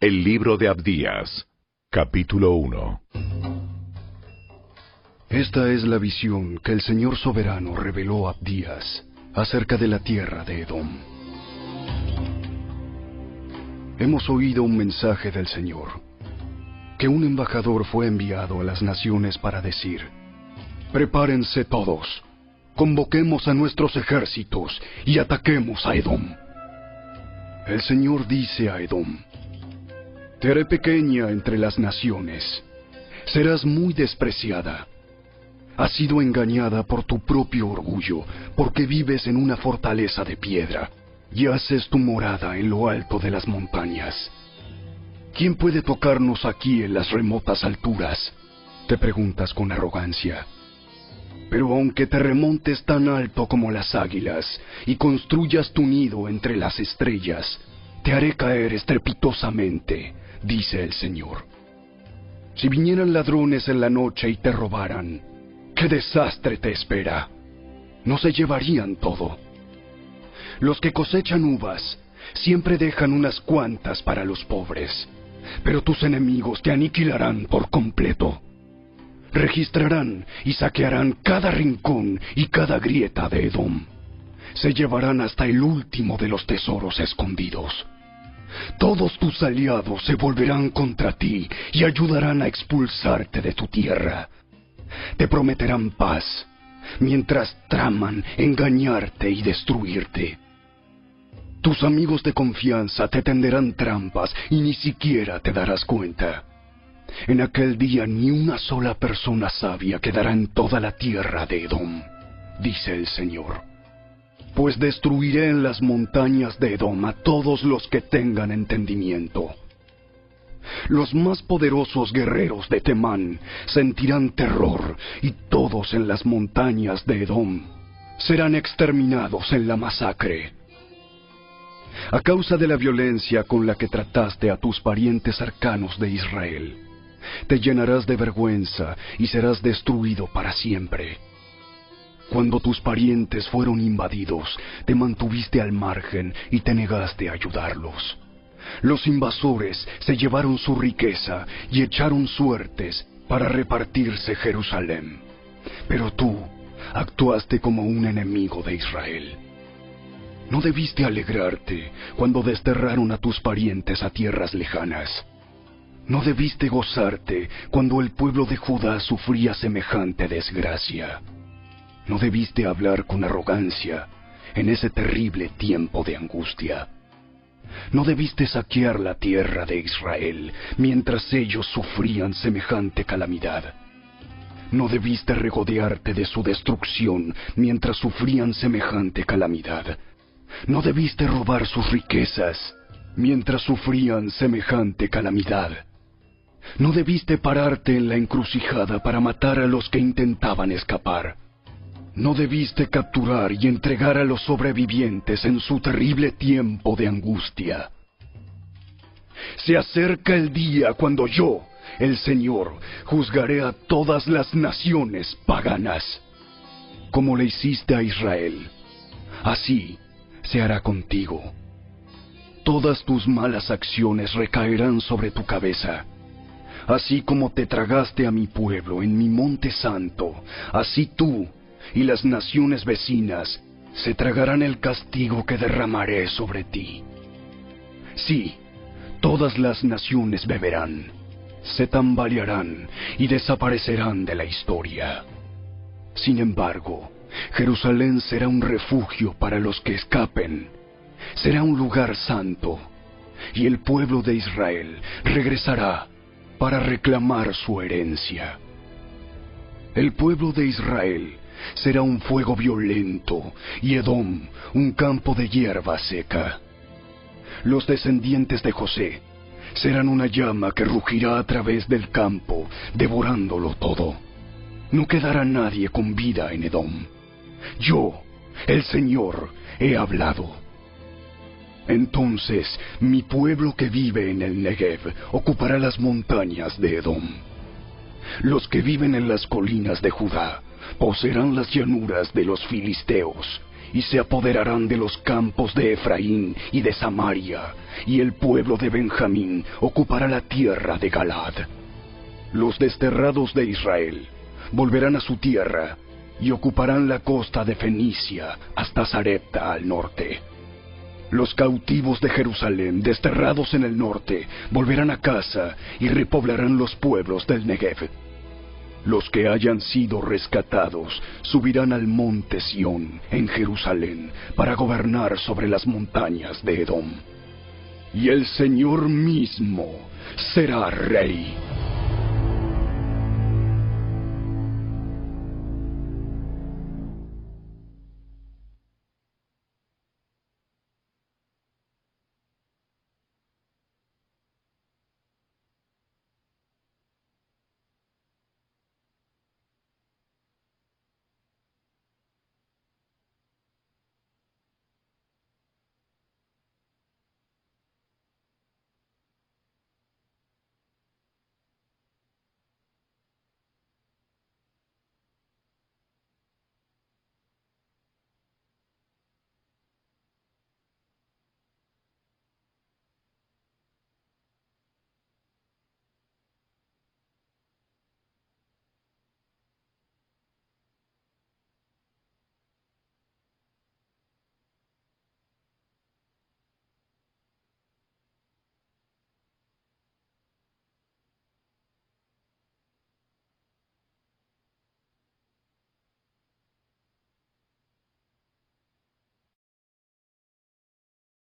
El libro de Abdías, capítulo 1. Esta es la visión que el Señor soberano reveló a Abdías acerca de la tierra de Edom. Hemos oído un mensaje del Señor, que un embajador fue enviado a las naciones para decir, prepárense todos, convoquemos a nuestros ejércitos y ataquemos a Edom. El Señor dice a Edom, te haré pequeña entre las naciones, serás muy despreciada. Has sido engañada por tu propio orgullo, porque vives en una fortaleza de piedra y haces tu morada en lo alto de las montañas. ¿Quién puede tocarnos aquí en las remotas alturas? Te preguntas con arrogancia. Pero aunque te remontes tan alto como las águilas y construyas tu nido entre las estrellas, te haré caer estrepitosamente, dice el Señor. Si vinieran ladrones en la noche y te robaran, ¿qué desastre te espera? No se llevarían todo. Los que cosechan uvas siempre dejan unas cuantas para los pobres, pero tus enemigos te aniquilarán por completo. Registrarán y saquearán cada rincón y cada grieta de Edom. Se llevarán hasta el último de los tesoros escondidos. Todos tus aliados se volverán contra ti y ayudarán a expulsarte de tu tierra. Te prometerán paz, mientras traman engañarte y destruirte. Tus amigos de confianza te tenderán trampas y ni siquiera te darás cuenta. En aquel día ni una sola persona sabia quedará en toda la tierra de Edom, dice el Señor. Pues destruiré en las montañas de Edom a todos los que tengan entendimiento. Los más poderosos guerreros de Temán sentirán terror y todos en las montañas de Edom serán exterminados en la masacre. A causa de la violencia con la que trataste a tus parientes cercanos de Israel, te llenarás de vergüenza y serás destruido para siempre. Cuando tus parientes fueron invadidos, te mantuviste al margen y te negaste a ayudarlos. Los invasores se llevaron su riqueza y echaron suertes para repartirse Jerusalén. Pero tú actuaste como un enemigo de Israel. No debiste alegrarte cuando desterraron a tus parientes a tierras lejanas. No debiste gozarte cuando el pueblo de Judá sufría semejante desgracia. No debiste hablar con arrogancia en ese terrible tiempo de angustia. No debiste saquear la tierra de Israel mientras ellos sufrían semejante calamidad. No debiste regodearte de su destrucción mientras sufrían semejante calamidad. No debiste robar sus riquezas mientras sufrían semejante calamidad. No debiste pararte en la encrucijada para matar a los que intentaban escapar. No debiste capturar y entregar a los sobrevivientes en su terrible tiempo de angustia. Se acerca el día cuando yo, el Señor, juzgaré a todas las naciones paganas. Como le hiciste a Israel, así se hará contigo. Todas tus malas acciones recaerán sobre tu cabeza. Así como te tragaste a mi pueblo en mi monte santo, así tú y las naciones vecinas se tragarán el castigo que derramaré sobre ti. Sí, todas las naciones beberán, se tambalearán y desaparecerán de la historia. Sin embargo, Jerusalén será un refugio para los que escapen, será un lugar santo, y el pueblo de Israel regresará para reclamar su herencia. El pueblo de Israel será un fuego violento y Edom un campo de hierba seca. Los descendientes de José serán una llama que rugirá a través del campo, devorándolo todo. No quedará nadie con vida en Edom. Yo, el Señor, he hablado. Entonces mi pueblo que vive en el Negev ocupará las montañas de Edom. Los que viven en las colinas de Judá poseerán las llanuras de los filisteos, y se apoderarán de los campos de Efraín y de Samaria, y el pueblo de Benjamín ocupará la tierra de Galad. Los desterrados de Israel volverán a su tierra y ocuparán la costa de Fenicia hasta Sarepta al norte. Los cautivos de Jerusalén, desterrados en el norte, volverán a casa y repoblarán los pueblos del Negev. Los que hayan sido rescatados subirán al monte Sión en Jerusalén para gobernar sobre las montañas de Edom. Y el Señor mismo será rey.